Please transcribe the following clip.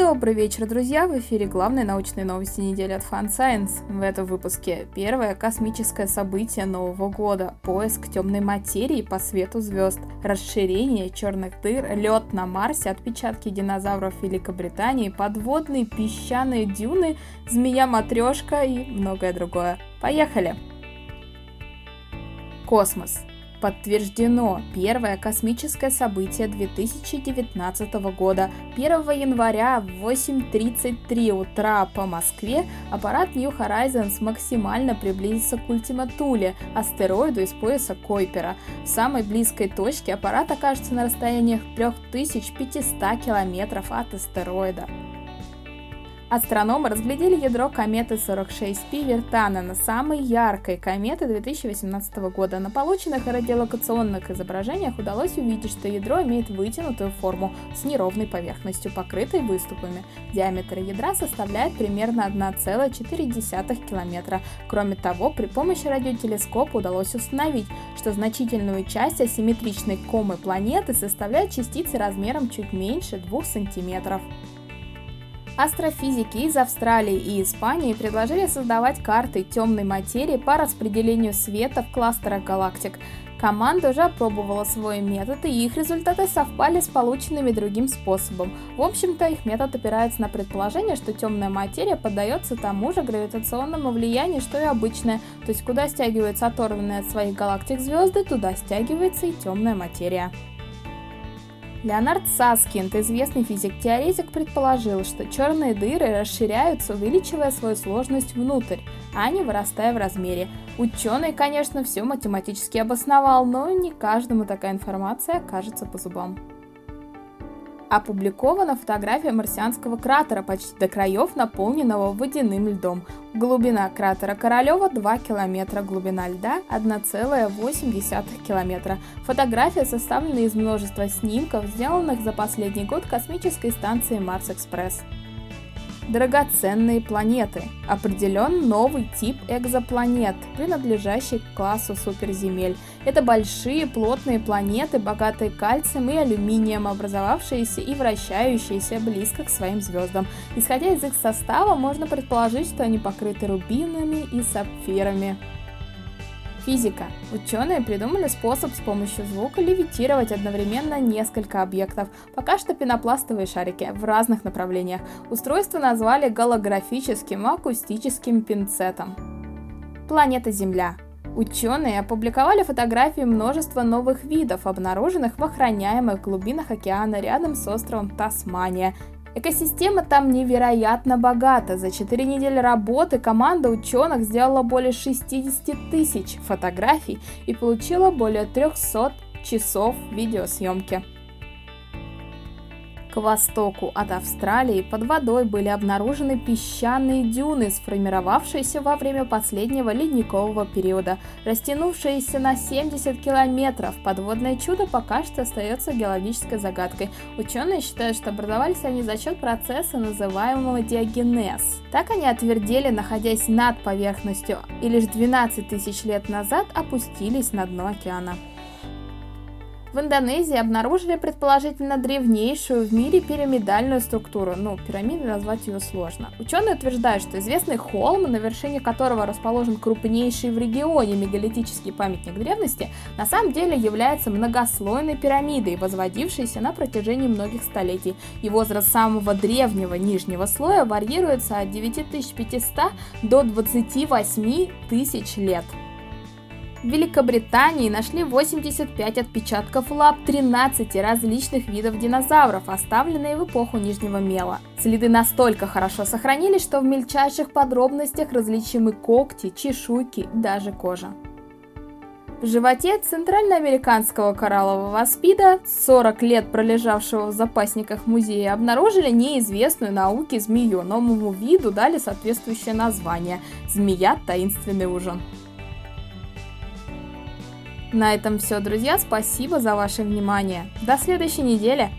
Добрый вечер, друзья! В эфире главные научные новости недели от Fun Science. В этом выпуске первое космическое событие Нового года – поиск темной материи по свету звезд, расширение черных дыр, лед на Марсе, отпечатки динозавров Великобритании, подводные песчаные дюны, змея-матрешка и многое другое. Поехали! Космос. Подтверждено первое космическое событие 2019 года. 1 января в 8.33 утра по Москве аппарат New Horizons максимально приблизится к Ультима Туле, астероиду из пояса Койпера. В самой близкой точке аппарат окажется на расстоянии 3500 километров от астероида. Астрономы разглядели ядро кометы 46P Вертана, самой яркой кометы 2018 года. На полученных радиолокационных изображениях удалось увидеть, что ядро имеет вытянутую форму с неровной поверхностью, покрытой выступами. Диаметр ядра составляет примерно 1,4 километра. Кроме того, при помощи радиотелескопа удалось установить, что значительную часть асимметричной комы планеты составляют частицы размером чуть меньше 2 сантиметров. Астрофизики из Австралии и Испании предложили создавать карты темной материи по распределению света в кластерах галактик. Команда уже опробовала свой метод, и их результаты совпали с полученными другим способом. В общем-то, их метод опирается на предположение, что темная материя поддается тому же гравитационному влиянию, что и обычная, то есть куда стягиваются оторванные от своих галактик звезды, туда стягивается и темная материя. Леонард Саскинд, известный физик-теоретик, предположил, что черные дыры расширяются, увеличивая свою сложность внутрь, а не вырастая в размере. Ученый, конечно, все математически обосновал, но не каждому такая информация кажется по зубам опубликована фотография марсианского кратера, почти до краев наполненного водяным льдом. Глубина кратера Королева 2 километра, глубина льда 1,8 километра. Фотография составлена из множества снимков, сделанных за последний год космической станции Марс-Экспресс драгоценные планеты. Определен новый тип экзопланет, принадлежащий к классу суперземель. Это большие плотные планеты, богатые кальцием и алюминием, образовавшиеся и вращающиеся близко к своим звездам. Исходя из их состава, можно предположить, что они покрыты рубинами и сапфирами. Физика. Ученые придумали способ с помощью звука левитировать одновременно несколько объектов, пока что пенопластовые шарики, в разных направлениях. Устройство назвали голографическим акустическим пинцетом. Планета Земля. Ученые опубликовали фотографии множества новых видов, обнаруженных в охраняемых глубинах океана рядом с островом Тасмания Экосистема там невероятно богата. За 4 недели работы команда ученых сделала более 60 тысяч фотографий и получила более 300 часов видеосъемки. К востоку от Австралии под водой были обнаружены песчаные дюны, сформировавшиеся во время последнего ледникового периода, растянувшиеся на 70 километров. Подводное чудо пока что остается геологической загадкой. Ученые считают, что образовались они за счет процесса, называемого диагенез. Так они отвердели, находясь над поверхностью, и лишь 12 тысяч лет назад опустились на дно океана. В Индонезии обнаружили предположительно древнейшую в мире пирамидальную структуру. Ну, пирамидой назвать ее сложно. Ученые утверждают, что известный холм, на вершине которого расположен крупнейший в регионе мегалитический памятник древности, на самом деле является многослойной пирамидой, возводившейся на протяжении многих столетий. И возраст самого древнего нижнего слоя варьируется от 9500 до 28 тысяч лет. В Великобритании нашли 85 отпечатков лап 13 различных видов динозавров, оставленные в эпоху Нижнего Мела. Следы настолько хорошо сохранились, что в мельчайших подробностях различимы когти, чешуйки, даже кожа. В животе центральноамериканского кораллового аспида, 40 лет пролежавшего в запасниках музея, обнаружили неизвестную науке змею. Новому виду дали соответствующее название – змея таинственный ужин. На этом все, друзья. Спасибо за ваше внимание. До следующей недели.